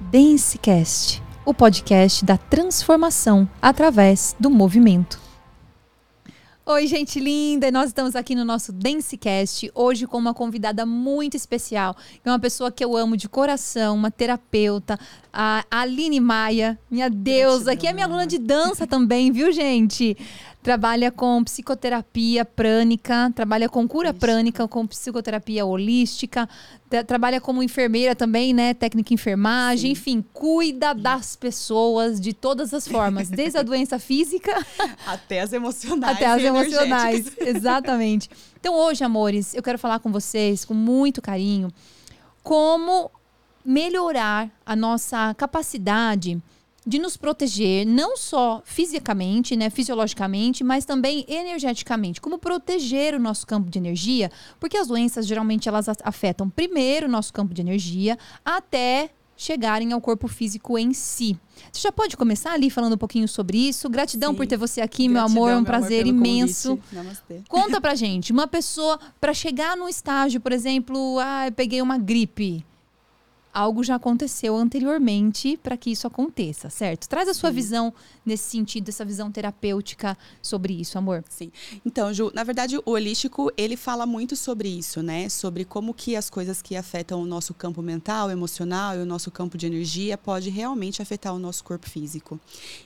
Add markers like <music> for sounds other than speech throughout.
Dancecast, o podcast da transformação através do movimento. Oi, gente linda! Nós estamos aqui no nosso Dancecast, hoje com uma convidada muito especial, que é uma pessoa que eu amo de coração, uma terapeuta, a Aline Maia, minha deusa, que é minha aluna de dança também, viu, gente? Trabalha com psicoterapia prânica, trabalha com cura prânica, com psicoterapia holística, trabalha como enfermeira também, né? Técnica enfermagem, Sim. enfim, cuida das pessoas de todas as formas, desde a doença <laughs> física até as emocionais. Até as emocionais, exatamente. Então, hoje, amores, eu quero falar com vocês com muito carinho como melhorar a nossa capacidade de nos proteger não só fisicamente, né, fisiologicamente, mas também energeticamente. Como proteger o nosso campo de energia, porque as doenças geralmente elas afetam primeiro o nosso campo de energia até chegarem ao corpo físico em si. Você já pode começar ali falando um pouquinho sobre isso. Gratidão Sim. por ter você aqui, Gratidão, meu amor, é um prazer imenso. Conta pra gente, uma pessoa para chegar num estágio, por exemplo, ah, eu peguei uma gripe algo já aconteceu anteriormente para que isso aconteça, certo? Traz a sua Sim. visão nesse sentido, essa visão terapêutica sobre isso, amor. Sim. Então, Ju, na verdade, o holístico, ele fala muito sobre isso, né? Sobre como que as coisas que afetam o nosso campo mental, emocional e o nosso campo de energia pode realmente afetar o nosso corpo físico.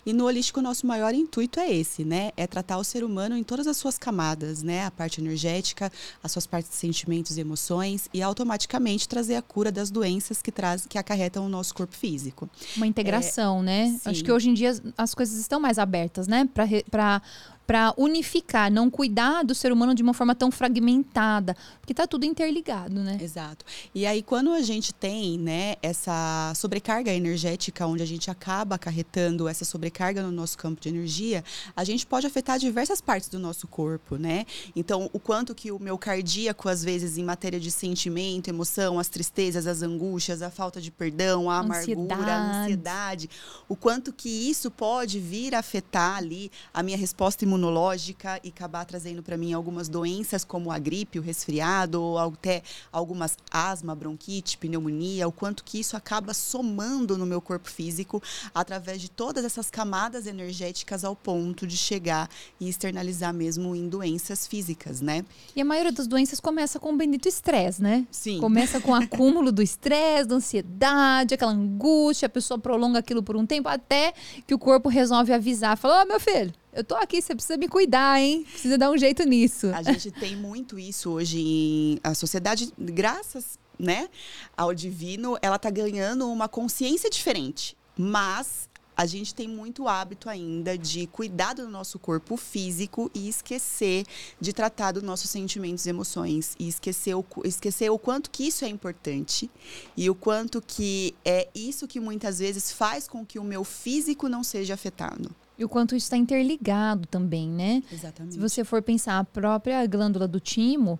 E no holístico, o nosso maior intuito é esse, né? É tratar o ser humano em todas as suas camadas, né? A parte energética, as suas partes de sentimentos e emoções e automaticamente trazer a cura das doenças que traz, que acarretam o nosso corpo físico. Uma integração, é, né? Sim. Acho que hoje em dia as coisas estão mais abertas, né? Para para unificar, não cuidar do ser humano de uma forma tão fragmentada, porque está tudo interligado, né? Exato. E aí quando a gente tem, né, essa sobrecarga energética, onde a gente acaba acarretando essa sobrecarga no nosso campo de energia, a gente pode afetar diversas partes do nosso corpo, né? Então, o quanto que o meu cardíaco, às vezes, em matéria de sentimento, emoção, as tristezas, as angústias, a falta de perdão, a amargura, a ansiedade, o quanto que isso pode vir a afetar ali a minha resposta imunológica e acabar trazendo para mim algumas doenças como a gripe, o resfriado, ou até algumas asma, bronquite, pneumonia, o quanto que isso acaba somando no meu corpo físico através de todas essas camadas energéticas ao ponto de chegar e externalizar mesmo em doenças físicas, né? E a maioria das doenças começa com o bendito estresse, né? Sim. Começa com o <laughs> acúmulo do estresse, da ansiedade, aquela angústia, a pessoa prolonga aquilo por um tempo até que o corpo resolve avisar, fala: "Ó, oh, meu filho, eu tô aqui, você precisa me cuidar, hein? Precisa dar um jeito nisso. A gente <laughs> tem muito isso hoje em a sociedade, graças, né, ao divino, ela tá ganhando uma consciência diferente. Mas a gente tem muito hábito ainda de cuidar do nosso corpo físico e esquecer de tratar dos nossos sentimentos e emoções e esquecer o, esquecer o quanto que isso é importante e o quanto que é isso que muitas vezes faz com que o meu físico não seja afetado. E o quanto isso está interligado também, né? Exatamente. Se você for pensar, a própria glândula do timo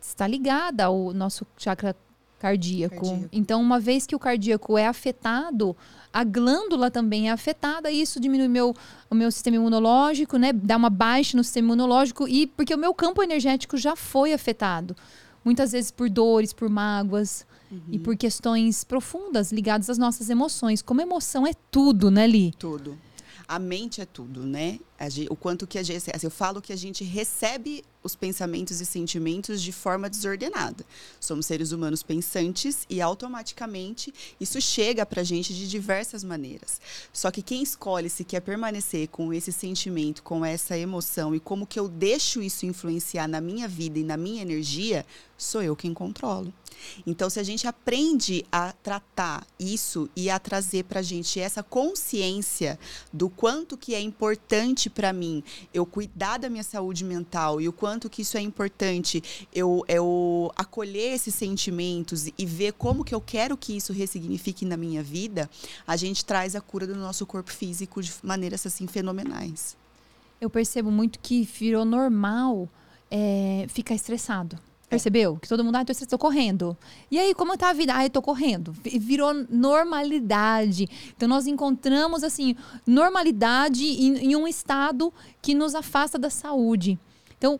está ligada ao nosso chakra cardíaco. cardíaco. Então, uma vez que o cardíaco é afetado, a glândula também é afetada, e isso diminui meu, o meu sistema imunológico, né? Dá uma baixa no sistema imunológico, e porque o meu campo energético já foi afetado. Muitas vezes por dores, por mágoas uhum. e por questões profundas ligadas às nossas emoções. Como emoção é tudo, né, Li? Tudo a mente é tudo, né? o quanto que a gente. Assim, eu falo que a gente recebe os pensamentos e sentimentos de forma desordenada. Somos seres humanos pensantes e automaticamente isso chega para a gente de diversas maneiras. Só que quem escolhe se quer permanecer com esse sentimento, com essa emoção e como que eu deixo isso influenciar na minha vida e na minha energia, sou eu quem controlo. Então, se a gente aprende a tratar isso e a trazer para a gente essa consciência do quanto que é importante para mim eu cuidar da minha saúde mental e o quanto que isso é importante eu, eu acolher esses sentimentos e ver como que eu quero que isso ressignifique na minha vida, a gente traz a cura do nosso corpo físico de maneiras assim fenomenais. Eu percebo muito que virou normal é, ficar estressado. Percebeu? Que todo mundo, ah, tô, tô correndo. E aí, como tá a vida? Ah, eu tô correndo. Virou normalidade. Então, nós encontramos, assim, normalidade em, em um estado que nos afasta da saúde. Então,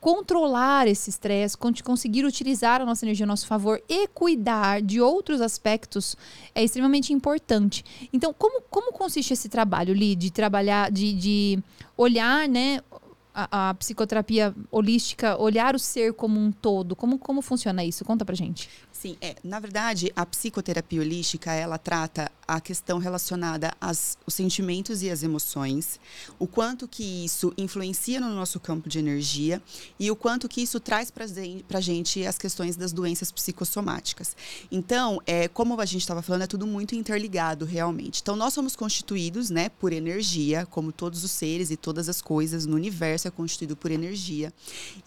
controlar esse estresse, conseguir utilizar a nossa energia a nosso favor e cuidar de outros aspectos é extremamente importante. Então, como, como consiste esse trabalho, Li, de trabalhar, de, de olhar, né, a, a, psicoterapia holística, olhar o ser como um todo? Como, como funciona isso? Conta pra gente. Sim, é. Na verdade, a psicoterapia holística, ela trata a questão relacionada aos sentimentos e as emoções, o quanto que isso influencia no nosso campo de energia e o quanto que isso traz para a gente as questões das doenças psicossomáticas. Então, é, como a gente estava falando, é tudo muito interligado realmente. Então, nós somos constituídos né, por energia, como todos os seres e todas as coisas no universo é constituído por energia.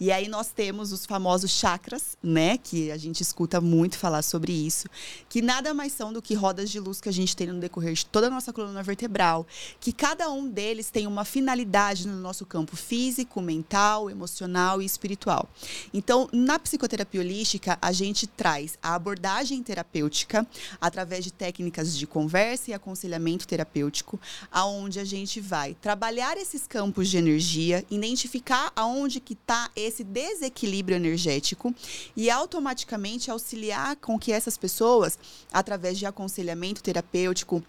E aí nós temos os famosos chakras, né, que a gente escuta muito falar sobre isso, que nada mais são do que rodas de luz que a gente tem no decorrer de toda a nossa coluna vertebral, que cada um deles tem uma finalidade no nosso campo físico, mental, emocional e espiritual. Então, na psicoterapia holística, a gente traz a abordagem terapêutica através de técnicas de conversa e aconselhamento terapêutico, aonde a gente vai trabalhar esses campos de energia, identificar aonde que está esse desequilíbrio energético e automaticamente auxiliar com que essas pessoas, através de aconselhamento terapêutico,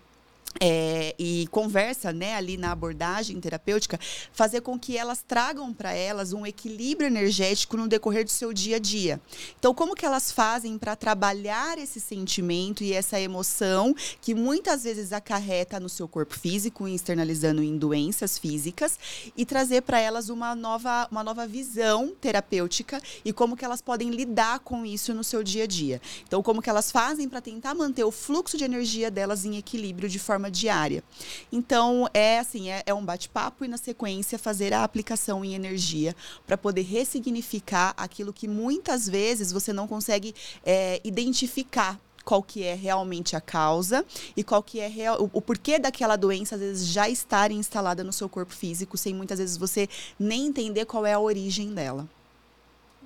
é, e conversa né, ali na abordagem terapêutica, fazer com que elas tragam para elas um equilíbrio energético no decorrer do seu dia a dia. Então, como que elas fazem para trabalhar esse sentimento e essa emoção que muitas vezes acarreta no seu corpo físico, externalizando em doenças físicas, e trazer para elas uma nova, uma nova visão terapêutica e como que elas podem lidar com isso no seu dia a dia. Então, como que elas fazem para tentar manter o fluxo de energia delas em equilíbrio de forma forma diária. Então, é assim, é, é um bate-papo e na sequência fazer a aplicação em energia para poder ressignificar aquilo que muitas vezes você não consegue é, identificar qual que é realmente a causa e qual que é real, o, o, porquê daquela doença às vezes já estar instalada no seu corpo físico sem muitas vezes você nem entender qual é a origem dela.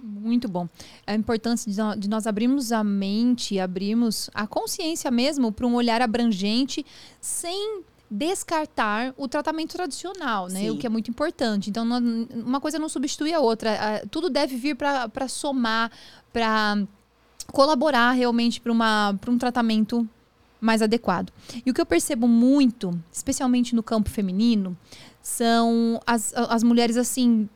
Muito bom. A importância de nós abrirmos a mente, abrirmos a consciência mesmo para um olhar abrangente, sem descartar o tratamento tradicional, né? Sim. O que é muito importante. Então, uma coisa não substitui a outra. Tudo deve vir para somar, para colaborar realmente para um tratamento mais adequado. E o que eu percebo muito, especialmente no campo feminino, são as, as mulheres assim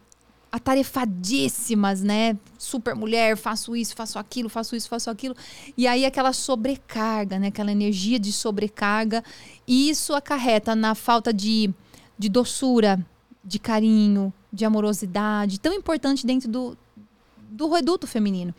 atarefadíssimas, né? Super mulher, faço isso, faço aquilo, faço isso, faço aquilo. E aí aquela sobrecarga, né? Aquela energia de sobrecarga. E isso acarreta na falta de, de doçura, de carinho, de amorosidade, tão importante dentro do, do reduto feminino.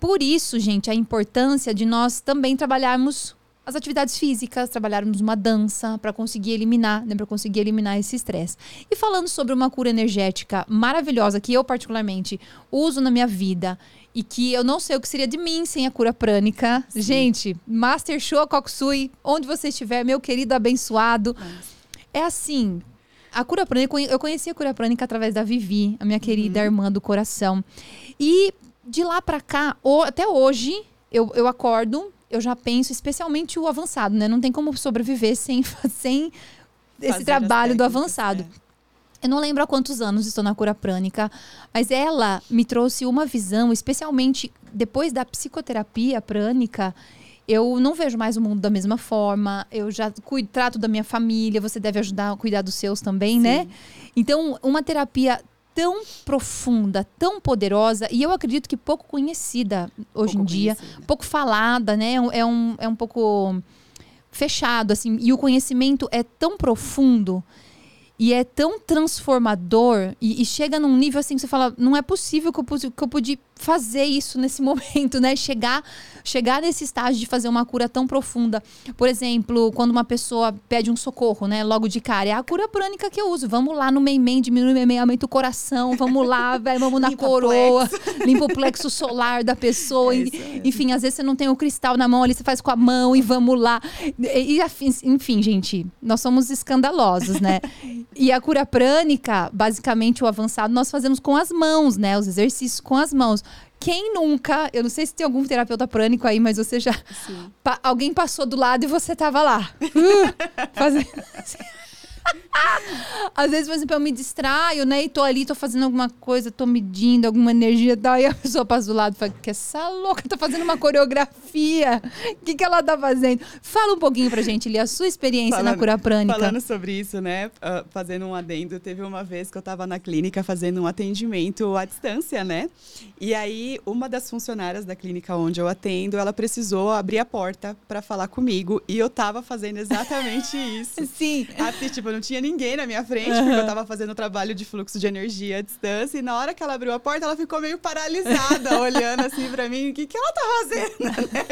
Por isso, gente, a importância de nós também trabalharmos as atividades físicas, trabalharmos uma dança para conseguir eliminar, né, para conseguir eliminar esse estresse. E falando sobre uma cura energética maravilhosa que eu particularmente uso na minha vida e que eu não sei o que seria de mim sem a cura prânica. Sim. Gente, Master Show Koksui, onde você estiver, meu querido abençoado. É assim, a cura prânica, eu conheci a cura prânica através da Vivi, a minha querida uhum. irmã do coração. E de lá para cá, até hoje, eu, eu acordo eu já penso, especialmente o avançado, né? Não tem como sobreviver sem, <laughs> sem esse trabalho do avançado. É. Eu não lembro há quantos anos estou na cura prânica, mas ela me trouxe uma visão, especialmente depois da psicoterapia prânica. Eu não vejo mais o mundo da mesma forma. Eu já cuido, trato da minha família. Você deve ajudar a cuidar dos seus também, né? Sim. né? Então, uma terapia tão profunda, tão poderosa e eu acredito que pouco conhecida hoje pouco em dia, conhecida. pouco falada, né? É um, é um pouco fechado, assim. E o conhecimento é tão profundo e é tão transformador e, e, chega num nível assim que você fala, não é possível que eu, que eu pude fazer isso nesse <laughs> momento, né? Chegar, chegar nesse estágio de fazer uma cura tão profunda. Por exemplo, quando uma pessoa pede um socorro, né? Logo de cara, é a cura prânica que eu uso. Vamos lá no meimem, diminui o aumenta o coração, vamos lá, <laughs> véio, vamos na limpa coroa, limpa o plexo solar da pessoa. É enfim, às vezes você não tem o cristal na mão ali, você faz com a mão e vamos lá. E, e enfim, gente, nós somos escandalosos, né? <laughs> E a cura prânica, basicamente o avançado, nós fazemos com as mãos, né? Os exercícios com as mãos. Quem nunca, eu não sei se tem algum terapeuta prânico aí, mas você já. Pa, alguém passou do lado e você tava lá. Uh, <laughs> fazendo. <laughs> Às vezes, por exemplo, eu me distraio, né? E tô ali, tô fazendo alguma coisa, tô medindo alguma energia e tal. E a pessoa passa do lado e fala: que essa louca tá fazendo uma coreografia. O que, que ela tá fazendo? Fala um pouquinho pra gente, Lia, a sua experiência falando, na cura prânica. Falando sobre isso, né? Uh, fazendo um adendo, teve uma vez que eu tava na clínica fazendo um atendimento à distância, né? E aí, uma das funcionárias da clínica onde eu atendo, ela precisou abrir a porta para falar comigo. E eu tava fazendo exatamente <laughs> isso. Sim. Assim, tipo, não tinha ninguém na minha frente, porque eu tava fazendo trabalho de fluxo de energia à distância. E na hora que ela abriu a porta, ela ficou meio paralisada, <laughs> olhando assim para mim, o que, que ela tá fazendo? Né?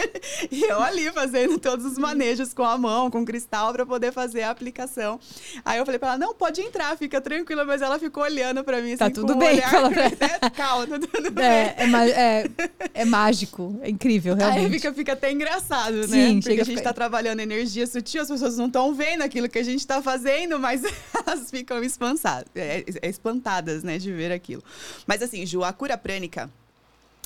e eu ali fazendo todos os manejos com a mão, com cristal, para poder fazer a aplicação. Aí eu falei pra ela, não, pode entrar, fica tranquila, mas ela ficou olhando para mim tá assim, tudo bem, olhar, fala pra... <laughs> calma, tá tudo é, bem. É, é, é, mágico, é incrível, realmente. Aí fica, fica até engraçado, né? Sim, Porque a gente tá trabalhando energia sutil, as pessoas não estão vendo aquilo que a gente tá fazendo, mas <laughs> elas ficam espantadas, é, é, espantadas, né, de ver aquilo. Mas assim, Ju, a cura prânica,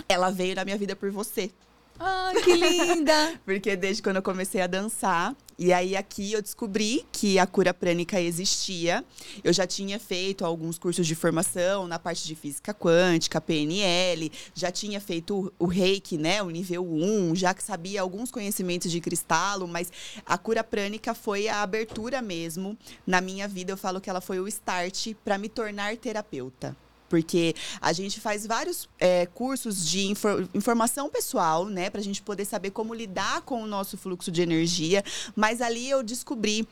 ela veio na minha vida por você. Ah, que linda! <laughs> Porque desde quando eu comecei a dançar, e aí aqui eu descobri que a cura prânica existia. Eu já tinha feito alguns cursos de formação na parte de física quântica, PNL, já tinha feito o Reiki, né, o nível 1, já que sabia alguns conhecimentos de cristalo, mas a cura prânica foi a abertura mesmo na minha vida. Eu falo que ela foi o start para me tornar terapeuta porque a gente faz vários é, cursos de infor informação pessoal, né, para a gente poder saber como lidar com o nosso fluxo de energia. Mas ali eu descobri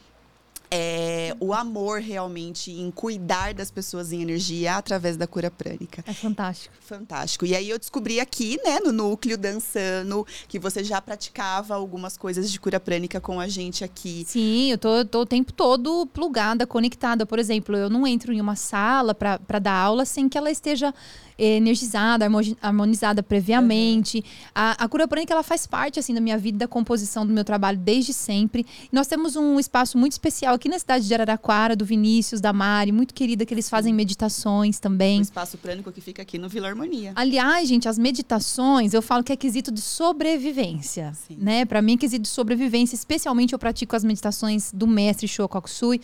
é, o amor realmente em cuidar das pessoas em energia através da cura prânica. É fantástico. Fantástico. E aí eu descobri aqui, né, no núcleo dançando, que você já praticava algumas coisas de cura prânica com a gente aqui. Sim, eu tô, tô o tempo todo plugada, conectada. Por exemplo, eu não entro em uma sala para dar aula sem que ela esteja energizada, harmonizada previamente. Uhum. A, a cura prânica ela faz parte assim da minha vida, da composição do meu trabalho desde sempre. Nós temos um espaço muito especial aqui na cidade de Araraquara, do Vinícius, da Mari, muito querida, que eles fazem meditações também. Um espaço prânico que fica aqui no Vila Harmonia. Aliás, gente, as meditações, eu falo que é quesito de sobrevivência, Sim. né? Para mim é quesito de sobrevivência, especialmente eu pratico as meditações do mestre Shokokusui,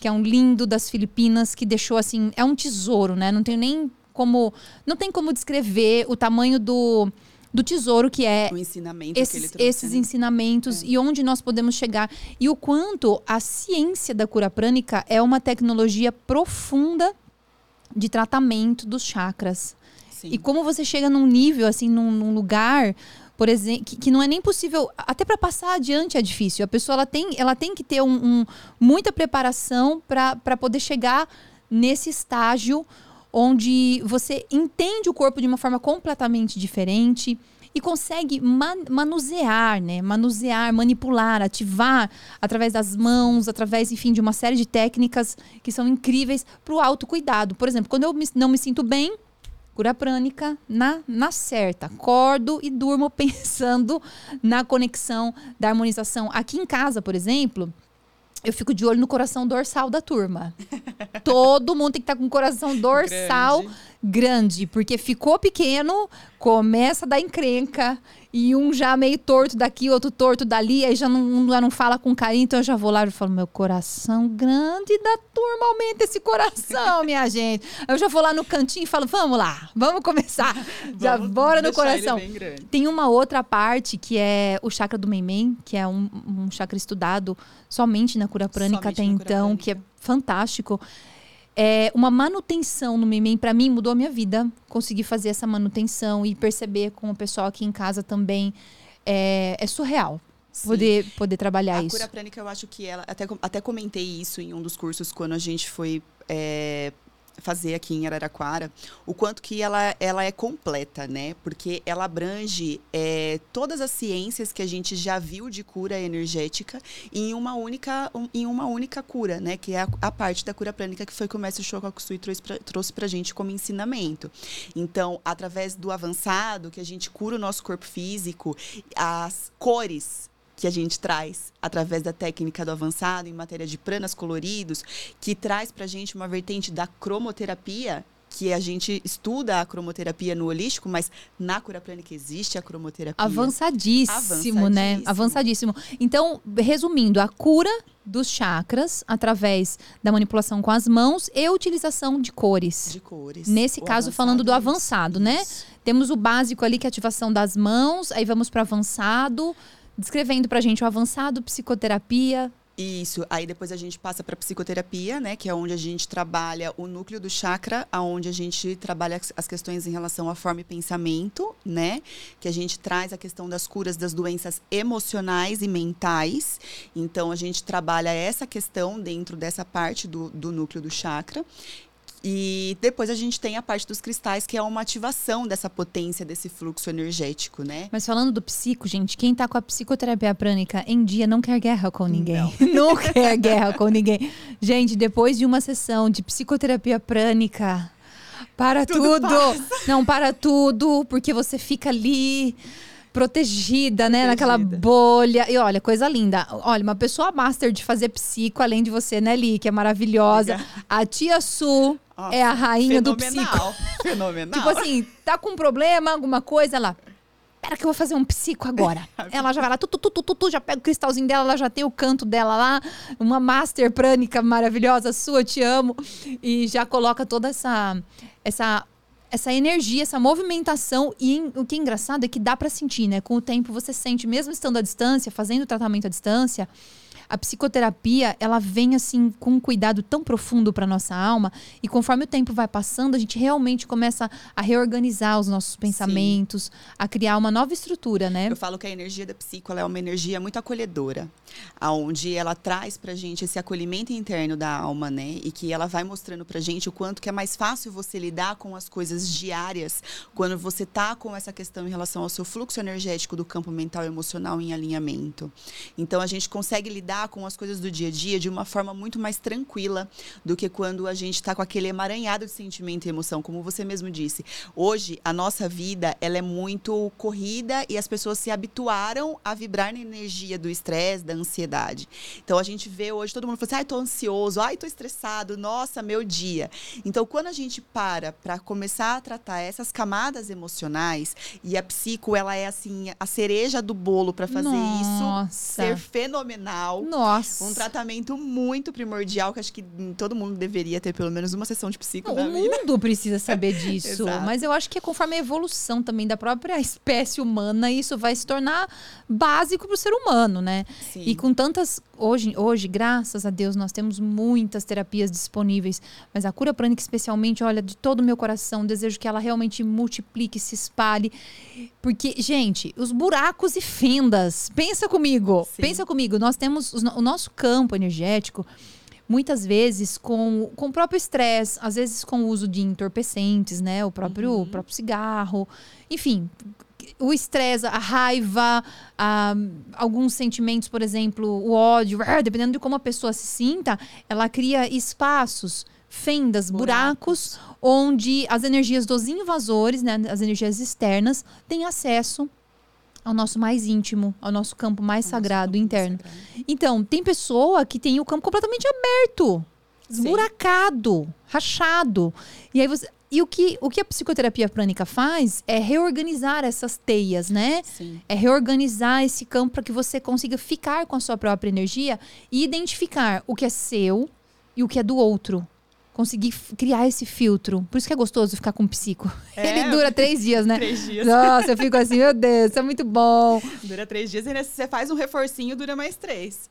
que é um lindo das Filipinas, que deixou assim, é um tesouro, né? Não tenho nem como. Não tem como descrever o tamanho do, do tesouro que é o ensinamento esses, trouxe, esses né? ensinamentos é. e onde nós podemos chegar. E o quanto a ciência da cura prânica é uma tecnologia profunda de tratamento dos chakras. Sim. E como você chega num nível, assim, num, num lugar por exemplo, que, que, não é nem possível, até para passar adiante é difícil. A pessoa ela tem, ela tem que ter um, um muita preparação para poder chegar nesse estágio onde você entende o corpo de uma forma completamente diferente e consegue man manusear, né? Manusear, manipular, ativar através das mãos, através, enfim, de uma série de técnicas que são incríveis para o autocuidado. Por exemplo, quando eu me, não me sinto bem, cura prânica na, na certa. Acordo e durmo <laughs> pensando na conexão da harmonização. Aqui em casa, por exemplo, eu fico de olho no coração dorsal da turma. Todo mundo tem que estar tá com o coração dorsal grande. Grande, porque ficou pequeno, começa a dar encrenca e um já meio torto daqui, outro torto dali, aí já não, já não fala com carinho, então eu já vou lá e falo, meu coração grande da turma, aumenta esse coração, <laughs> minha gente. Eu já vou lá no cantinho e falo, vamos lá, vamos começar. <laughs> já vamos bora no coração. Tem uma outra parte que é o chakra do Meimei, que é um, um chakra estudado somente na cura prânica somente até então, que é fantástico é, uma manutenção no Memem, para mim, mudou a minha vida. Consegui fazer essa manutenção e perceber com o pessoal aqui em casa também. É, é surreal. Poder, poder trabalhar a isso. A cura prânica, eu acho que ela. Até, até comentei isso em um dos cursos quando a gente foi é, fazer aqui em Araraquara, o quanto que ela, ela é completa, né? Porque ela abrange é, todas as ciências que a gente já viu de cura energética em uma única, um, em uma única cura, né? Que é a, a, parte da cura prânica que foi que o mestre Shokakusui trouxe pra, trouxe pra gente como ensinamento. Então, através do avançado, que a gente cura o nosso corpo físico, as cores que a gente traz através da técnica do avançado em matéria de pranas coloridos, que traz para a gente uma vertente da cromoterapia, que a gente estuda a cromoterapia no holístico, mas na cura prânica existe a cromoterapia. Avançadíssimo, né? Avançadíssimo. Avançadíssimo. Então, resumindo, a cura dos chakras através da manipulação com as mãos e utilização de cores. De cores. Nesse O caso, falando do avançado, isso. né? Temos o básico ali, que é a ativação das mãos, aí vamos para avançado, descrevendo pra gente o avançado, psicoterapia. Isso. Aí depois a gente passa para psicoterapia, né, que é onde a gente trabalha o núcleo do chakra, aonde a gente trabalha as- as questões em relação à forma e pensamento, né, que a gente traz a questão das curas das doenças emocionais e mentais. Então a gente trabalha essa questão dentro dessa parte do, do núcleo do chakra. E depois a gente tem a parte dos cristais, que é uma ativação dessa potência, desse fluxo energético, né? Mas falando do psico, gente, quem tá com a psicoterapia prânica em dia não quer guerra com ninguém. Não, <laughs> quer guerra com ninguém. Gente, depois de uma sessão de psicoterapia prânica, para tudo. Não, para tudo, porque você fica ali protegida, né, naquela bolha. E olha, coisa linda. Olha, uma pessoa master de fazer psico, além de você, né, Li, que é maravilhosa. A tia Su É a rainha do psico. <laughs> Fenomenal. Tipo assim, tá com um problema, alguma coisa, ela. Pera que eu vou fazer um psico agora. <laughs> ela já vai lá, tu, tu, tu, tu, tu, já pega o cristalzinho dela, ela já tem o canto dela lá, uma master prânica maravilhosa sua, te amo. E já coloca toda essa essa essa energia, essa movimentação e o que é engraçado é que dá pra sentir, né? Com o tempo você sente, mesmo estando à distância, fazendo o tratamento à distância, a psicoterapia, ela vem assim com um cuidado tão profundo para nossa alma e conforme o tempo vai passando, a gente realmente começa a reorganizar os nossos pensamentos, a criar uma nova estrutura, né? Eu falo que a energia da psico ela é uma energia muito acolhedora, aonde ela traz pra gente esse acolhimento interno da alma, né? E que ela vai mostrando pra gente o quanto que é mais fácil você lidar com as coisas diárias quando você tá com essa questão em relação ao seu fluxo energético do campo mental e emocional em alinhamento. Então a gente consegue lidar com as coisas do dia a dia de uma forma muito mais tranquila do que quando a gente está com aquele emaranhado de sentimento e emoção, como você mesmo disse. Hoje a nossa vida ela é muito corrida e as pessoas se habituaram a vibrar na energia do estresse, da ansiedade. Então a gente vê hoje todo mundo falando assim, ai, tô ansioso, ai, tô estressado, nossa, meu dia. Então quando a gente para para começar a tratar essas camadas emocionais e a psico ela é assim a cereja do bolo para fazer Nossa. isso ser fenomenal. Nossa. Um tratamento muito primordial que acho que todo mundo deveria ter pelo menos uma sessão de psico Não, o vida. mundo precisa saber <laughs> disso. Mas eu acho que é conforme a evolução também da própria <laughs> espécie humana, isso vai se tornar básico para o ser humano, né? Sim. E com tantas. Hoje, hoje, graças a Deus, nós temos muitas terapias disponíveis. Mas a cura prânica, especialmente, olha, de todo o meu coração, desejo que ela realmente multiplique, se espalhe. Porque, gente, os buracos e fendas. Pensa comigo. Sim. Pensa comigo. Nós temos o nosso campo energético. Muitas vezes com, com o próprio estresse, às vezes com o uso de entorpecentes, né? O próprio, o próprio cigarro. Enfim, o estresse, a raiva, a- alguns sentimentos, por exemplo, o ódio, ah, dependendo de como a pessoa se sinta, ela cria espaços, fendas, buracos, onde as energias dos invasores, né, as energias externas, têm acesso ao nosso mais íntimo, ao nosso campo mais sagrado interno. Então, tem pessoa que tem o campo completamente aberto, esburacado, rachado. E aí você. E o que, o que a psicoterapia prânica faz é reorganizar essas teias, né? Sim. É reorganizar esse campo para que você consiga ficar com a sua própria energia e identificar o que é seu e o que é do outro. Conseguir criar esse filtro. Por isso que é gostoso ficar com um psico. <laughs> É, Ele dura três dias, né? Três dias. Nossa, eu fico assim, meu Deus, isso é muito bom. Dura três dias e você faz um reforcinho, dura mais três.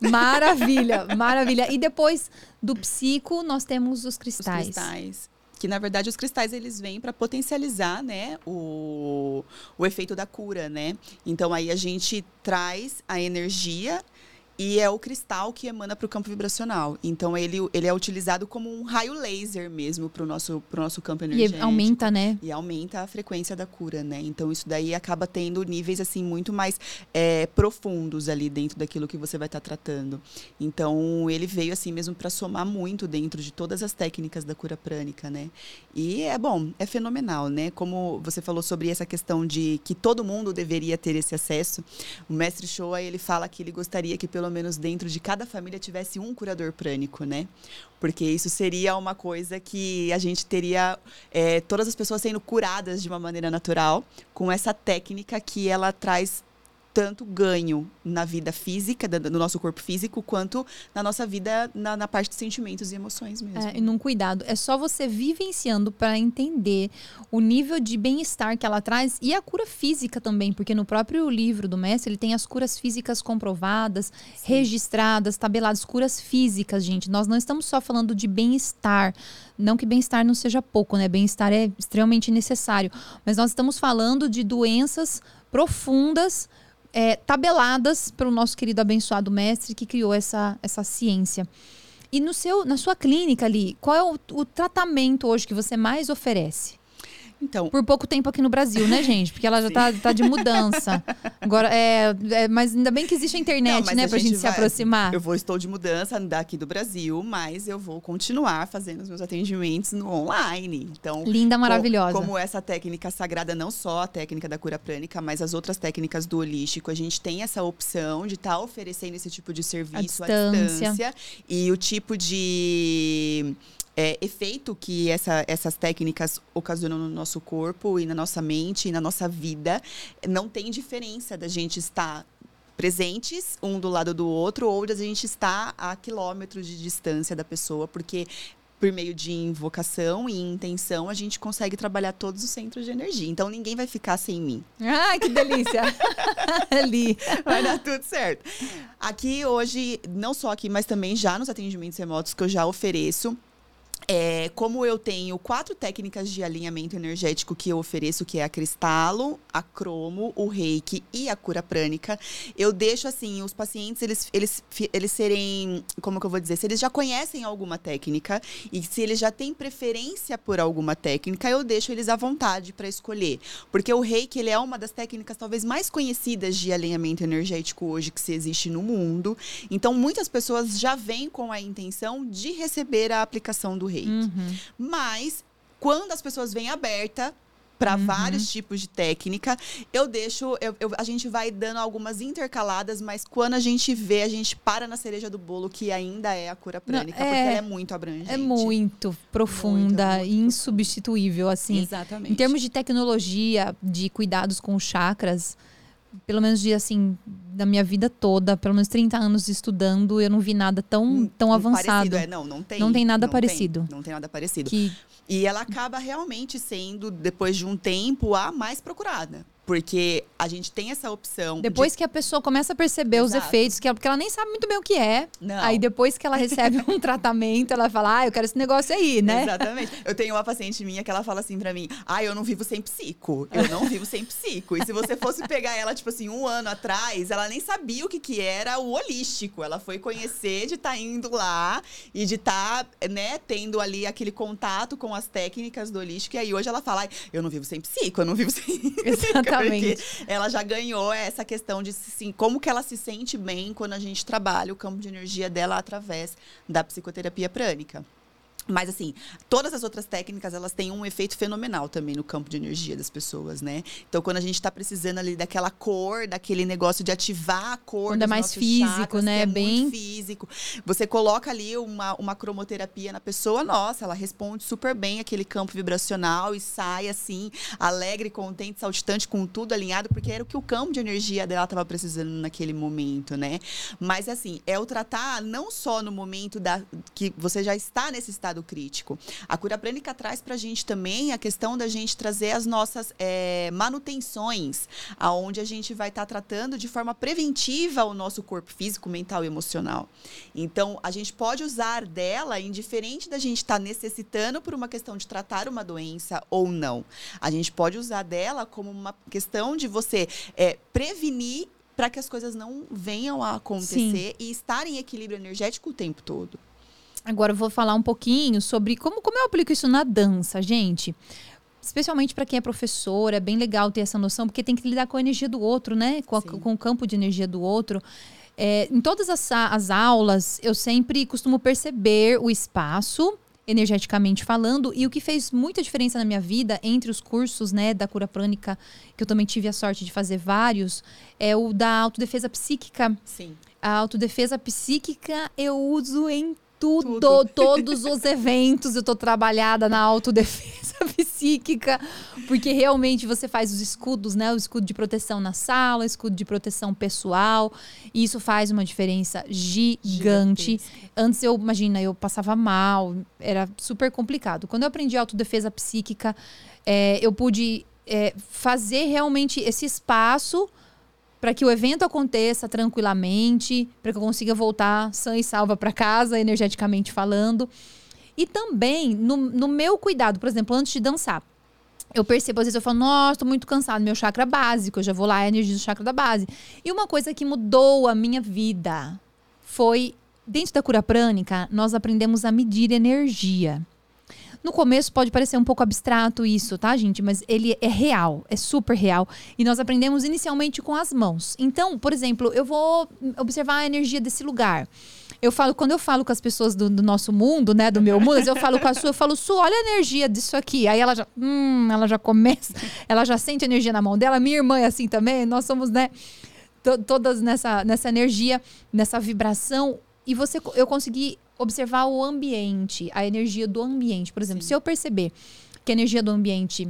Maravilha, <laughs> maravilha. E depois do psico, nós temos os Os cristais. cristais. Que, na verdade, os cristais, eles vêm para potencializar, né, o, o efeito da cura, né? Então, aí a gente traz a energia e é o cristal que emana para o campo vibracional. Então, ele, ele é utilizado como um raio laser mesmo para o nosso, pro nosso campo energético. E aumenta, né? E aumenta a frequência da cura, né? Então, isso daí acaba tendo níveis, assim, muito mais é, profundos ali dentro daquilo que você vai estar tratando. Então, ele veio, assim, mesmo para somar muito dentro de todas as técnicas da cura prânica, né? E é bom, é fenomenal, né? Como você falou sobre essa questão de que todo mundo deveria ter esse acesso, o mestre Shoa, ele fala que ele gostaria que pelo pelo menos dentro de cada família, tivesse um curador prânico, né? Porque isso seria uma coisa que a gente teria é, todas as pessoas sendo curadas de uma maneira natural, com essa técnica que ela traz tanto ganho na vida física, no nosso corpo físico, quanto na nossa vida, na, na parte de sentimentos e emoções mesmo. É, e num cuidado. É só você vivenciando para entender o nível de bem-estar que ela traz e a cura física também, porque no próprio livro do mestre ele tem as curas físicas comprovadas, Sim. registradas, tabeladas, curas físicas, gente. Nós não estamos só falando de bem-estar. Não que bem-estar não seja pouco, né? Bem-estar é extremamente necessário. Mas nós estamos falando de doenças profundas é, tabeladas pelo nosso querido abençoado mestre que criou essa, essa ciência. E no seu, na sua clínica ali, qual é o, o tratamento hoje que você mais oferece? Então, por pouco tempo aqui no Brasil, né, gente? Porque ela já tá, tá, de mudança. Agora, é, é, mas ainda bem que existe a internet, Não, né, a pra gente, gente vai, se aproximar. Eu vou, estou de mudança daqui do Brasil, mas eu vou continuar fazendo os meus atendimentos no online. Então, linda, maravilhosa. Como, como essa técnica sagrada, não só a técnica da cura prânica, mas as outras técnicas do holístico, a gente tem essa opção de estar tá oferecendo esse tipo de serviço à distância. à distância e o tipo de é, efeito que essa, essas técnicas ocasionam no nosso corpo e na nossa mente e na nossa vida, não tem diferença da gente estar presentes um do lado do outro ou da gente estar a quilômetros de distância da pessoa, porque por meio de invocação e intenção, a gente consegue trabalhar todos os centros de energia. Então ninguém vai ficar sem mim. Ah, que delícia! <laughs> Ali. Vai dar tudo certo. Aqui hoje, não só aqui, mas também já nos atendimentos remotos que eu já ofereço, é, como eu tenho quatro técnicas de alinhamento energético que eu ofereço, que é a cristalo, a cromo, o reiki e a cura prânica, eu deixo assim, os pacientes, eles, eles, eles serem, como que eu vou dizer, se eles já conhecem alguma técnica e se eles já têm preferência por alguma técnica, eu deixo eles à vontade para escolher. Porque o reiki, ele é uma das técnicas talvez mais conhecidas de alinhamento energético hoje que se existe no mundo. Então, muitas pessoas já vêm com a intenção de receber a aplicação do reiki. Uhum. Mas, quando as pessoas vêm aberta para uhum. vários tipos de técnica. Eu deixo, eu, eu, a gente vai dando algumas intercaladas, mas quando a gente vê, a gente para na cereja do bolo, que ainda é a cura prânica, Não, é, porque ela é muito abrangente. É muito profunda muito, muito e insubstituível, assim. Exatamente. Em termos de tecnologia, de cuidados com chakras, pelo menos de assim, da minha vida toda, pelo menos 30 anos estudando, eu não vi nada tão, hum, tão avançado. É, não, não tem. Não tem nada não parecido. Tem, não tem nada parecido. Que... E ela acaba realmente sendo, depois de um tempo, a mais procurada. Porque a gente tem essa opção. Depois de... que a pessoa começa a perceber Exato. os efeitos, que ela, porque ela nem sabe muito bem o que é. Não. Aí depois que ela recebe um <laughs> tratamento, ela fala, ah, eu quero esse negócio aí, né? Exatamente. Eu tenho uma paciente minha que ela fala assim pra mim, ah, eu não vivo sem psico. Eu não vivo sem psico. E se você fosse pegar ela, tipo assim, um ano atrás, ela nem sabia o que, que era o holístico. Ela foi conhecer de estar tá indo lá e de estar, tá, né, tendo ali aquele contato com as técnicas do holístico. E aí hoje ela fala, eu não vivo sem psico, eu não vivo sem. <laughs> <laughs> Exatamente. Exatamente. ela já ganhou essa questão de assim, como que ela se sente bem quando a gente trabalha o campo de energia dela através da psicoterapia prânica. Mas, assim, todas as outras técnicas, elas têm um efeito fenomenal também no campo de energia das pessoas, né? Então, quando a gente está precisando ali daquela cor, daquele negócio de ativar a cor Quando é mais físico, chakras, né? É bem físico. Você coloca ali uma, uma cromoterapia na pessoa, nossa, ela responde super bem aquele campo vibracional e sai, assim, alegre, contente, saltitante, com tudo alinhado, porque era o que o campo de energia dela estava precisando naquele momento, né? Mas, assim, é o tratar não só no momento da, que você já está nesse estado estado crítico. A cura prânica traz para a gente também a questão da gente trazer as nossas é, manutenções, aonde a gente vai estar tá tratando de forma preventiva o nosso corpo físico, mental e emocional. Então, a gente pode usar dela, indiferente da gente estar tá necessitando por uma questão de tratar uma doença ou não. A gente pode usar dela como uma questão de você é, prevenir para que as coisas não venham a acontecer Sim. e estar em equilíbrio energético o tempo todo. Agora eu vou falar um pouquinho sobre como, como eu aplico isso na dança, gente. Especialmente para quem é professor, é bem legal ter essa noção, porque tem que lidar com a energia do outro, né? Com, a, com o campo de energia do outro. É, em todas as, as aulas, eu sempre costumo perceber o espaço energeticamente falando. E o que fez muita diferença na minha vida, entre os cursos né, da cura prânica, que eu também tive a sorte de fazer vários, é o da autodefesa psíquica. Sim. A autodefesa psíquica eu uso em tudo, Tudo. <laughs> todos os eventos eu tô trabalhada na autodefesa <laughs> psíquica, porque realmente você faz os escudos, né? O escudo de proteção na sala, o escudo de proteção pessoal, e isso faz uma diferença gigante. Gigantesca. Antes eu, imagina, eu passava mal, era super complicado. Quando eu aprendi autodefesa psíquica, é, eu pude é, fazer realmente esse espaço para que o evento aconteça tranquilamente, para que eu consiga voltar sã e salva para casa, energeticamente falando. E também no, no meu cuidado, por exemplo, antes de dançar. Eu percebo, às vezes eu falo, nossa, tô muito cansado, meu chakra básico, eu já vou lá, é energia do chakra da base. E uma coisa que mudou a minha vida foi, dentro da cura prânica, nós aprendemos a medir energia. No começo pode parecer um pouco abstrato isso, tá, gente? Mas ele é real, é super real. E nós aprendemos inicialmente com as mãos. Então, por exemplo, eu vou observar a energia desse lugar. Eu falo, quando eu falo com as pessoas do, do nosso mundo, né, do meu mundo, eu falo com a sua, eu falo, Su, olha a energia disso aqui. Aí ela já, hum, ela já começa, ela já sente energia na mão dela. Minha irmã é assim também, nós somos, né, to- todas nessa, nessa energia, nessa vibração. E você, eu consegui observar o ambiente, a energia do ambiente. Por exemplo, Sim. se eu perceber que a energia do ambiente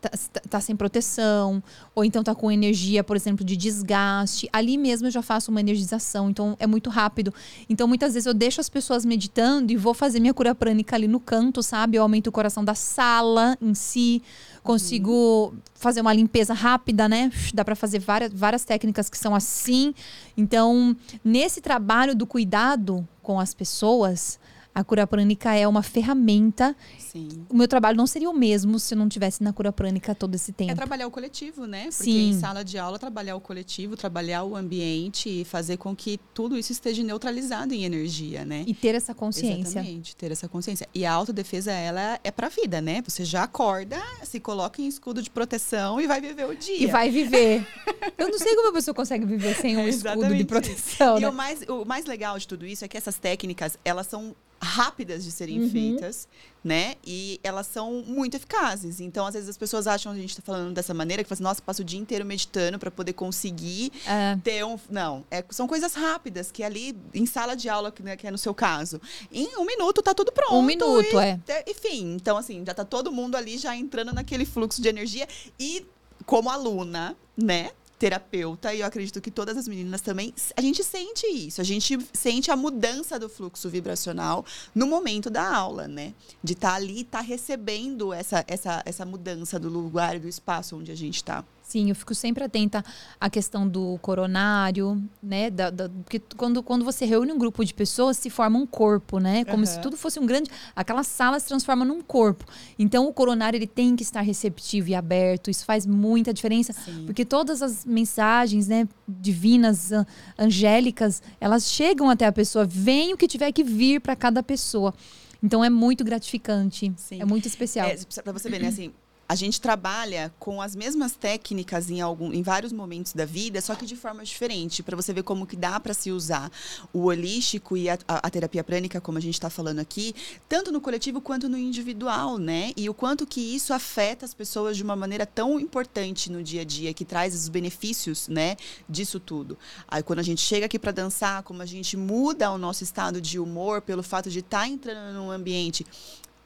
tá, tá- tá sem proteção, ou então tá com energia, por exemplo, de desgaste, ali mesmo eu já faço uma energização, então é muito rápido. Então muitas vezes eu deixo as pessoas meditando e vou fazer minha cura prânica ali no canto, sabe? Eu aumento o coração da sala em si, consigo fazer uma limpeza rápida, né? Dá para fazer várias, várias técnicas que são assim. Então, nesse trabalho do cuidado com as pessoas, a cura prânica é uma ferramenta Sim. o meu trabalho não seria o mesmo se eu não tivesse na cura prânica todo esse É tempo. trabalhar o coletivo, né? Porque Sim. em sala de aula, trabalhar o coletivo, trabalhar o ambiente e fazer com que tudo isso esteja neutralizado em energia, né? E ter essa consciência. Exatamente, ter essa consciência. E a autodefesa, ela é pra vida, né? Você já acorda, se coloca em escudo de proteção e vai viver o dia. E vai viver. <laughs> eu não sei como a pessoa consegue viver sem um É escudo de proteção, E né? o mais, o mais legal de tudo isso é que essas técnicas, elas são rápidas de serem Uhum. feitas, né? E elas são muito eficazes. Então, às vezes as pessoas acham que a gente tá falando dessa maneira, que fala assim, nossa, passa o dia inteiro meditando para poder conseguir É, ter um. Não, é, são coisas rápidas, que ali, em sala de aula, que, né, que é no seu caso, em um minuto tá tudo pronto. um minuto, e- é. é, Enfim, então assim, já tá todo mundo ali já entrando naquele fluxo de energia. E como aluna, né? Terapeuta, e eu acredito que todas as meninas também, a gente sente isso, a gente sente a mudança do fluxo vibracional no momento da aula, né? De estar ali, estar recebendo essa, essa, essa mudança do lugar e do espaço onde a gente está. Sim, eu fico sempre atenta à questão do coronário, né? Da, da- porque quando, quando você reúne um grupo de pessoas, se forma um corpo, né? Como se Aham. tudo fosse um grande. Aquela sala se transforma num corpo. Então, o coronário ele tem que estar receptivo e aberto. Isso faz muita diferença. Sim. Porque todas as mensagens, né, divinas, an- angélicas, elas chegam até a pessoa, vem o que tiver que vir para cada pessoa. Então é muito gratificante, Sim. é muito especial. É, pra você ver, né, assim, a gente trabalha com as mesmas técnicas em, algum, em vários momentos da vida, só que de forma diferente, para você ver como que dá para se usar o holístico e a, a- a terapia prânica, como a gente está falando aqui, tanto no coletivo quanto no individual, né? E o quanto que isso afeta as pessoas de uma maneira tão importante no dia a dia, que traz os benefícios, né, disso tudo. Aí quando a gente chega aqui para dançar, como a gente muda o nosso estado de humor pelo fato de estar entrando num ambiente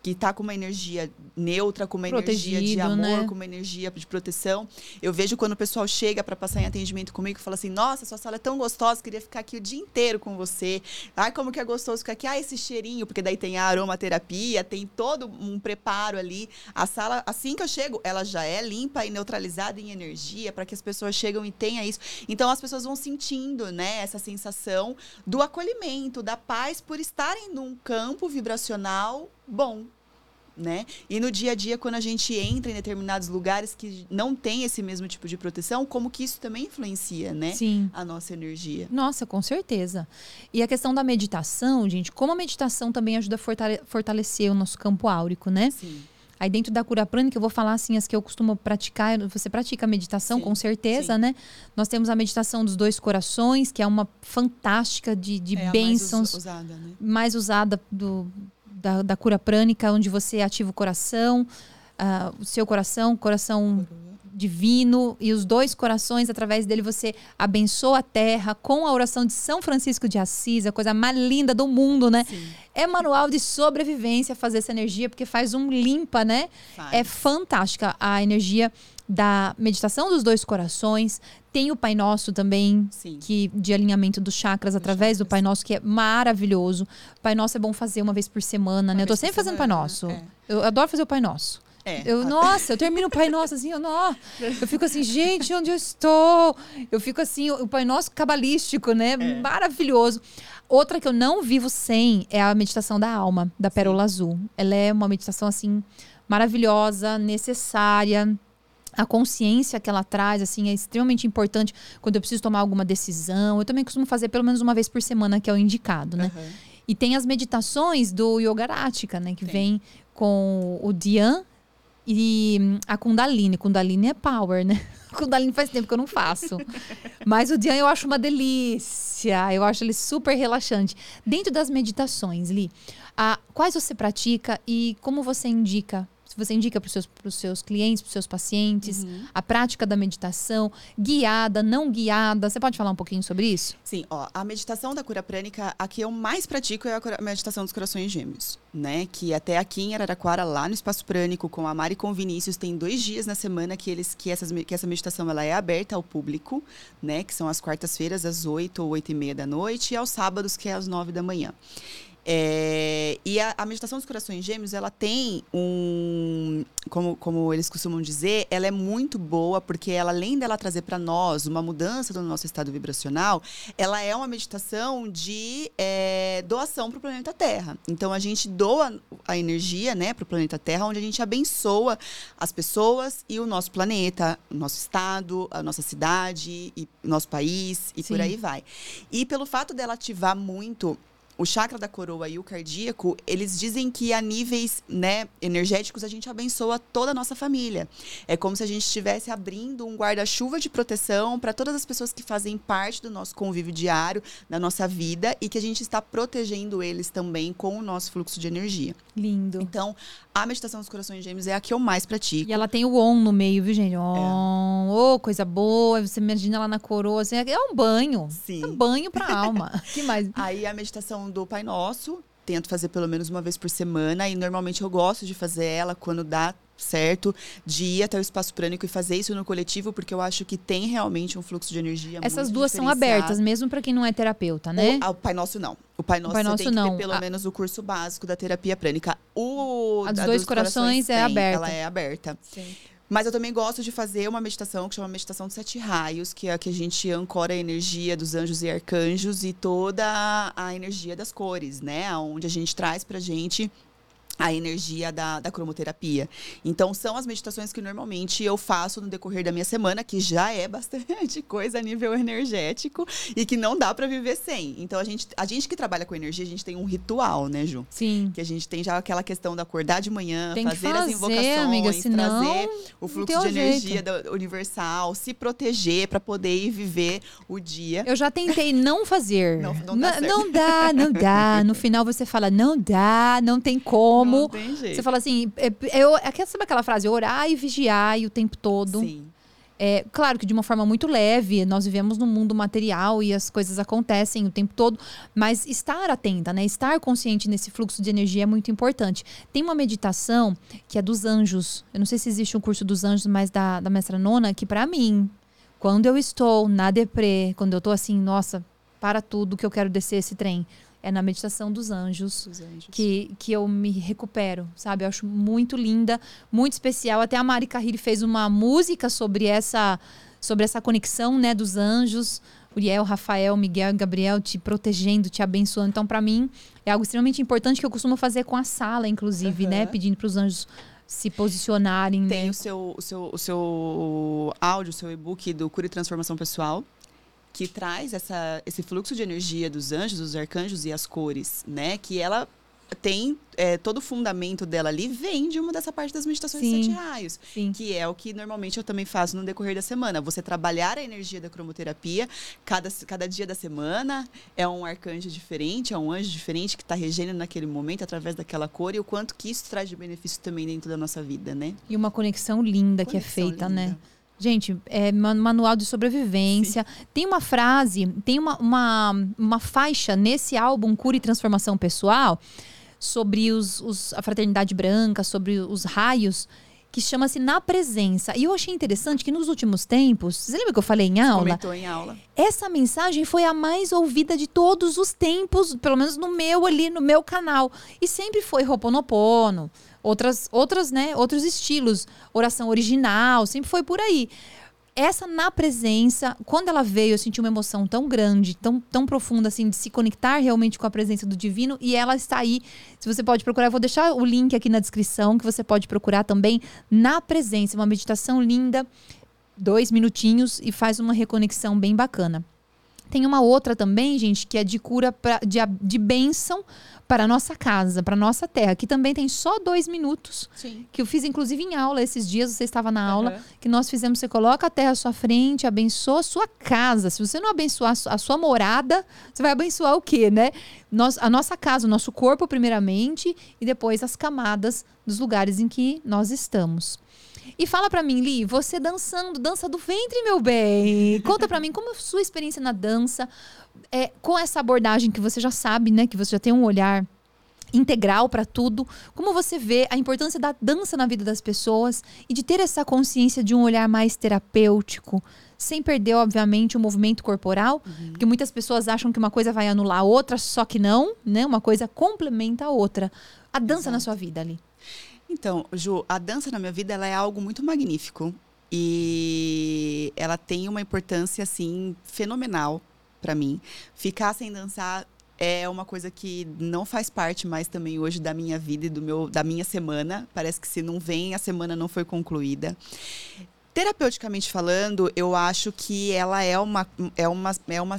que tá com uma energia neutra, com uma energia de Protegido, amor, né? com uma energia de proteção. Eu vejo quando o pessoal chega para passar em atendimento comigo e fala assim: "Nossa, sua sala é tão gostosa, queria ficar aqui o dia inteiro com você". Ai, como que é gostoso ficar aqui. Ah, esse cheirinho, porque daí tem a aromaterapia, tem todo um preparo ali. A sala, assim que eu chego, ela já é limpa e neutralizada em energia para que as pessoas chegam e tenha isso. Então as pessoas vão sentindo, né, essa sensação do acolhimento, da paz por estarem num campo vibracional bom, né? E no dia a dia, quando a gente entra em determinados lugares que não tem esse mesmo tipo de proteção, como que isso também influencia, né? Sim. A nossa energia. Nossa, com certeza. E a questão da meditação, gente, como a meditação também ajuda a fortale- fortalecer o nosso campo áurico, né? Sim. Aí dentro da cura prânica, eu vou falar assim, as que eu costumo praticar. Você pratica a meditação, Sim, com certeza, sim. né? Nós temos a meditação dos dois corações, que é uma fantástica de, de é a mais bênçãos. us- usada, né? mais usada do, da, da cura prânica, onde você ativa o coração, ah, o seu coração, coração divino e os dois corações, através dele você abençoa a terra com a oração de São Francisco de Assis, a coisa mais linda do mundo, né? Sim. É manual de sobrevivência fazer essa energia, porque faz um limpa, né? Faz. É fantástica a energia da meditação dos dois corações. Tem o Pai Nosso também, Sim. que de alinhamento dos chakras através do Pai Nosso, que é maravilhoso. Pai Nosso é bom fazer uma vez por semana, uma né? Eu tô sempre fazendo Pai Nosso. É. Eu adoro fazer o Pai Nosso. É. Eu, nossa, eu termino o Pai Nosso assim, eu, não, eu fico assim, gente, onde eu estou? Eu fico assim, o Pai Nosso cabalístico, né? É. Maravilhoso. Outra que eu não vivo sem é a meditação da alma, da Pérola Sim. Azul. Ela é uma meditação assim maravilhosa, necessária. A consciência que ela traz, assim, é extremamente importante quando eu preciso tomar alguma decisão. Eu também costumo fazer pelo menos uma vez por semana, que é o indicado, né? Uhum. E tem as meditações do Yogarática, né? Que Sim. vem com o Dhyan e a Kundalini. Kundalini é power, né? <laughs> Kundalini faz tempo que eu não faço. <laughs> Mas o Dhyan eu acho uma delícia. Eu acho ele super relaxante. Dentro das meditações, Li, a, quais você pratica e como você indica se você indica para os seus, seus clientes, para os seus pacientes, uhum. a prática da meditação, guiada, não guiada. Você pode falar um pouquinho sobre isso? Sim, ó, a meditação da cura prânica, a que eu mais pratico é a meditação dos corações gêmeos, né? Que até aqui em Araraquara, lá no Espaço Prânico, com a Mari e com o Vinícius, tem dois dias na semana que eles que, essas, que essa meditação ela é aberta ao público, né? Que são as quartas-feiras, às oito ou oito e meia da noite, e aos sábados, que é às nove da manhã. É, e a, a, meditação dos corações gêmeos, ela tem um, como, como eles costumam dizer, ela é muito boa porque ela, além dela trazer para nós uma mudança do nosso estado vibracional, ela é uma meditação de é, doação para o planeta Terra. Então a gente doa a energia, né, para o planeta Terra, onde a gente abençoa as pessoas e o nosso planeta, o nosso estado, a nossa cidade e nosso país e Sim. por aí vai. E pelo fato dela ativar muito o chakra da coroa e o cardíaco, eles dizem que a níveis né, energéticos a gente abençoa toda a nossa família. É como se a gente estivesse abrindo um guarda-chuva de proteção para todas as pessoas que fazem parte do nosso convívio diário, da nossa vida, e que a gente está protegendo eles também com o nosso fluxo de energia. Lindo. Então, a meditação dos corações gêmeos é a que eu mais pratico. E ela tem o on no meio, viu, gente? On, é. oh, coisa boa. Você imagina lá na coroa, assim, é um banho. Sim. É um banho para a alma. <laughs> que mais? Aí a meditação do Pai Nosso, tento fazer pelo menos uma vez por semana e normalmente eu gosto de fazer ela quando dá certo de ir até o espaço prânico e fazer isso no coletivo, porque eu acho que tem realmente um fluxo de energia Essas duas são abertas, mesmo para quem não é terapeuta, né? O, o Pai Nosso não. O Pai Nosso, o Pai Nosso tem não. pelo a... menos o curso básico da terapia prânica. O a dos dois corações, corações é tem, aberta. Ela é aberta. Sim. Mas eu também gosto de fazer uma meditação que chama meditação de sete raios, que é a que a gente ancora a energia dos anjos e arcanjos e toda a energia das cores, né? Onde a gente traz pra gente a energia da, da cromoterapia. Então, são as meditações que normalmente eu faço no decorrer da minha semana, que já é bastante <laughs> coisa a nível energético e que não dá para viver sem. Então, a gente, a gente que trabalha com energia, a gente tem um ritual, né, Ju? Sim. Que a gente tem já aquela questão de acordar de manhã, tem fazer, fazer, as invocações, amiga, senão, trazer o fluxo de energia universal, se proteger para poder ir viver o dia. Eu já tentei não fazer. <laughs> Não, não dá, não dá, não dá. No <laughs> final você fala, não dá, não tem como como. Não tem jeito. Você fala assim, é, eu, é, sabe aquela frase, orar e vigiar o tempo todo? Sim. É, claro que de uma forma muito leve, nós vivemos num mundo material e as coisas acontecem o tempo todo, mas estar atenta, né? Estar consciente nesse fluxo de energia é muito importante. Tem uma meditação que é dos anjos. Eu não sei se existe um curso dos anjos, mas da, da mestra Nona, que para mim, quando eu estou na deprê, quando eu tô assim, nossa, para tudo que eu quero descer esse trem é na meditação dos anjos, anjos, Que, que eu me recupero, sabe? Eu acho muito linda, muito especial. Até a Mari Carrilli fez uma música sobre essa, sobre essa conexão, né, dos anjos. Uriel, Rafael, Miguel e Gabriel te protegendo, te abençoando. Então, para mim, é algo extremamente importante que eu costumo fazer com a sala, inclusive, uhum. né? Pedindo para os anjos se posicionarem. Tem né? o, seu, o, seu, o seu áudio, o seu e-book do Cura e Transformação Pessoal, que traz essa, esse fluxo de energia dos anjos, dos arcanjos e as cores, né? Que ela tem é, todo o fundamento dela ali vem de uma dessa parte das meditações Sim. de sete raios, Sim. que é o que normalmente eu também faço no decorrer da semana. Você trabalhar a energia da cromoterapia, cada, cada dia da semana é um arcanjo diferente, é um anjo diferente que está regendo naquele momento através daquela cor e o quanto que isso traz de benefício também dentro da nossa vida, né? E uma conexão linda conexão que é feita, né? linda. né? Gente, é manual de sobrevivência. Sim. Tem uma frase, tem uma, uma, uma faixa nesse álbum Cura e Transformação Pessoal sobre os, os, a fraternidade branca, sobre os raios, que chama-se Na Presença. E eu achei interessante que nos últimos tempos, você lembra que eu falei em aula? Comentou em aula. Essa mensagem foi a mais ouvida de todos os tempos, pelo menos no meu ali, no meu canal. E sempre foi Roponopono outras, outras, né, outros estilos, oração original, sempre foi por aí. Essa na presença, quando ela veio, eu senti uma emoção tão grande, tão, tão profunda, assim, de se conectar realmente com a presença do divino. E ela está aí. Se você pode procurar, eu vou deixar o link aqui na descrição, que você pode procurar também na presença. Uma meditação linda, dois minutinhos e faz uma reconexão bem bacana. Tem uma outra também, gente, que é de cura pra, de, de bênção para a nossa casa, para a nossa terra, que também tem só dois minutos. Sim. Que eu fiz, inclusive, em aula esses dias, você estava na uhum. aula, que nós fizemos, você coloca a terra à sua frente, abençoa a sua casa. Se você não abençoar a sua morada, você vai abençoar o quê, né? Nós, a nossa casa, o nosso corpo, primeiramente, e depois as camadas dos lugares em que nós estamos. E fala para mim, Li, você dançando, dança do ventre, meu bem. Conta para mim como é a sua experiência na dança, é, com essa abordagem que você já sabe, né, que você já tem um olhar integral para tudo. Como você vê a importância da dança na vida das pessoas e de ter essa consciência de um olhar mais terapêutico, sem perder, obviamente, o movimento corporal, uhum. porque muitas pessoas acham que uma coisa vai anular a outra, só que não, né? Uma coisa complementa a outra. A dança Exato. na sua vida ali. Então, Ju, a dança na minha vida ela é algo muito magnífico e ela tem uma importância assim fenomenal para mim. Ficar sem dançar é uma coisa que não faz parte mais também hoje da minha vida e do meu da minha semana. Parece que se não vem, a semana não foi concluída. Terapeuticamente falando, eu acho que ela é uma é uma é uma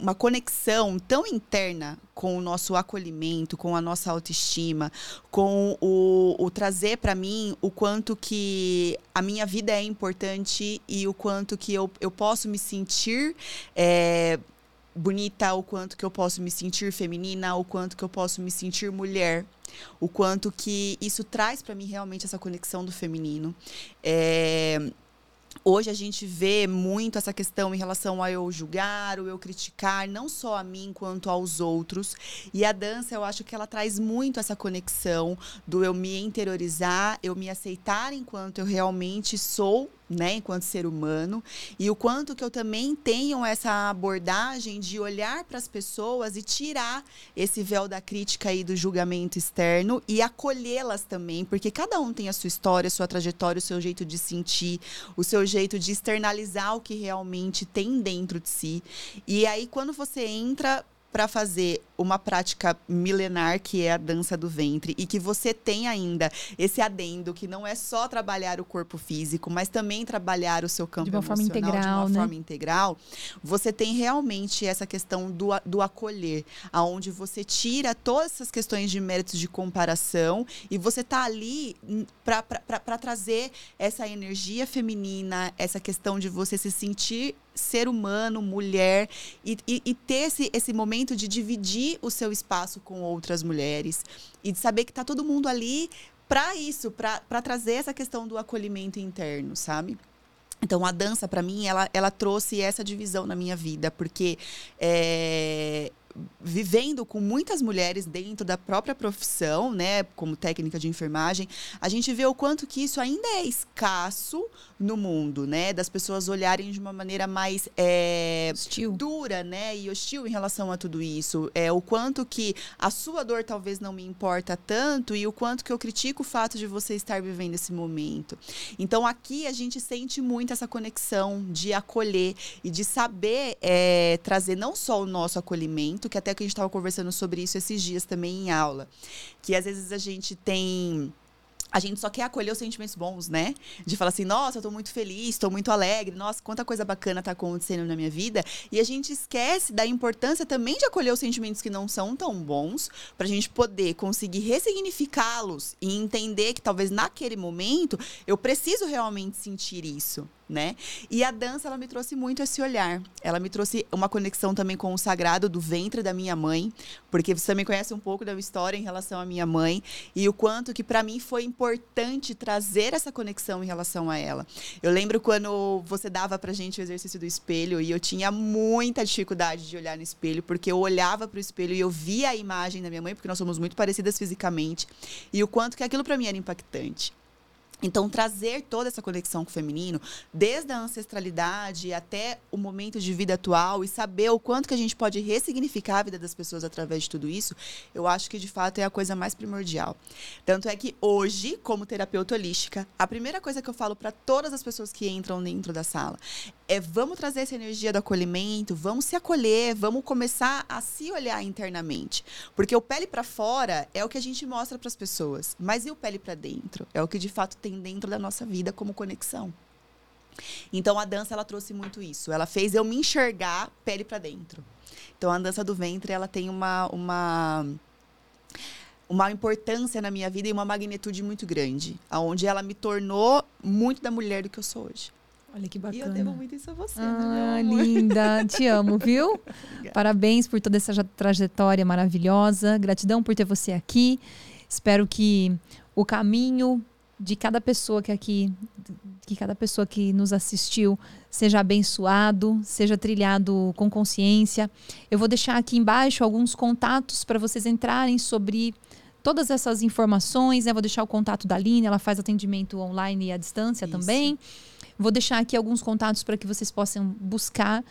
uma conexão tão interna com o nosso acolhimento, com a nossa autoestima, com o, o trazer para mim o quanto que a minha vida é importante e o quanto que eu, eu posso me sentir é, bonita, o quanto que eu posso me sentir feminina, o quanto que eu posso me sentir mulher, o quanto que isso traz para mim realmente essa conexão do feminino. É, Hoje a gente vê muito essa questão em relação a eu julgar, ou eu criticar, não só a mim quanto aos outros. E a dança, eu acho que ela traz muito essa conexão do eu me interiorizar, eu me aceitar enquanto eu realmente sou né, enquanto ser humano, e o quanto que eu também tenho essa abordagem de olhar para as pessoas e tirar esse véu da crítica e do julgamento externo e acolhê-las também, porque cada um tem a sua história, a sua trajetória, o seu jeito de sentir, o seu jeito de externalizar o que realmente tem dentro de si. E aí quando você entra para fazer uma prática milenar que é a dança do ventre e que você tem ainda esse adendo que não é só trabalhar o corpo físico, mas também trabalhar o seu campo de uma forma integral, de uma né? forma integral, você tem realmente essa questão do, do acolher, aonde você tira todas essas questões de méritos de comparação e você tá ali para trazer essa energia feminina, essa questão de você se sentir ser humano, mulher, e, e, e, ter esse, esse momento de dividir o seu espaço com outras mulheres e de saber que está todo mundo ali para isso, para trazer essa questão do acolhimento interno, sabe? Então, a dança, para mim, ela, ela trouxe essa divisão na minha vida, porque é, vivendo com muitas mulheres dentro da própria profissão, né, como técnica de enfermagem, a gente vê o quanto que isso ainda é escasso no mundo, né, das pessoas olharem de uma maneira mais é, dura, né, e hostil em relação a tudo isso, é o quanto que a sua dor talvez não me importa tanto e o quanto que eu critico o fato de você estar vivendo esse momento. Então aqui a gente sente muito essa conexão de acolher e de saber é, trazer não só o nosso acolhimento que até que a gente estava conversando sobre isso esses dias também em aula, que às vezes a gente tem a gente só quer acolher os sentimentos bons, né? De falar assim, nossa, eu tô muito feliz, tô muito alegre, nossa, quanta coisa bacana tá acontecendo na minha vida. E a gente esquece da importância também de acolher os sentimentos que não são tão bons, pra gente poder conseguir ressignificá-los e entender que talvez naquele momento eu preciso realmente sentir isso né? E a dança, ela me trouxe muito esse olhar. Ela me trouxe uma conexão também com o sagrado do ventre da minha mãe, porque você também conhece um pouco da minha história em relação à minha mãe e o quanto que para mim foi importante trazer essa conexão em relação a ela. Eu lembro quando você dava pra gente o exercício do espelho e eu tinha muita dificuldade de olhar no espelho, porque eu olhava pro espelho e eu via a imagem da minha mãe, porque nós somos muito parecidas fisicamente, e o quanto que aquilo para mim era impactante. Então, trazer toda essa conexão com o feminino, desde a ancestralidade até o momento de vida atual, e saber o quanto que a gente pode ressignificar a vida das pessoas através de tudo isso, eu acho que de fato é a coisa mais primordial. Tanto é que hoje, como terapeuta holística, a primeira coisa que eu falo para todas as pessoas que entram dentro da sala é vamos trazer essa energia do acolhimento, vamos se acolher, vamos começar a se olhar internamente. Porque o pele para fora é o que a gente mostra para as pessoas, mas e o pele para dentro? É o que de fato tem dentro da nossa vida como conexão. Então a dança ela trouxe muito isso. Ela fez eu me enxergar pele para dentro. Então a dança do ventre ela tem uma uma uma importância na minha vida e uma magnitude muito grande, aonde ela me tornou muito da mulher do que eu sou hoje. Olha que bacana. E eu devo muito isso a você, ah, né, linda. Te amo, viu? <laughs> Parabéns por toda essa trajetória maravilhosa. Gratidão por ter você aqui. Espero que o caminho de cada pessoa que aqui, que cada pessoa que nos assistiu seja abençoado, seja trilhado com consciência. Eu vou deixar aqui embaixo alguns contatos para vocês entrarem sobre todas essas informações. Né? Vou deixar o contato da Aline, ela faz atendimento online e à distância Isso. também. Vou deixar aqui alguns contatos para que vocês possam buscar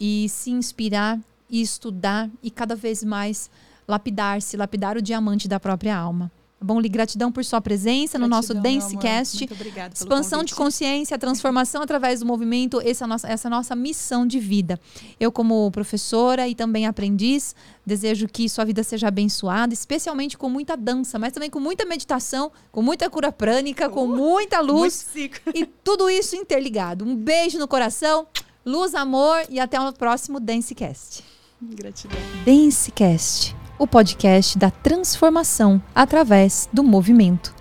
e se inspirar e estudar e cada vez mais lapidar-se, lapidar o diamante da própria alma. Bom, Li, gratidão por sua presença gratidão, no nosso Dancecast. Muito obrigada Expansão de consciência, <laughs> transformação através do movimento, essa é, nossa, essa é nossa missão de vida. Eu, como professora e também aprendiz, desejo que sua vida seja abençoada, especialmente com muita dança, mas também com muita meditação, com muita cura prânica, uh, com muita luz. e tudo isso interligado. Um beijo no coração, luz, amor e até o próximo Dancecast. Gratidão. Dancecast o podcast da transformação através do movimento.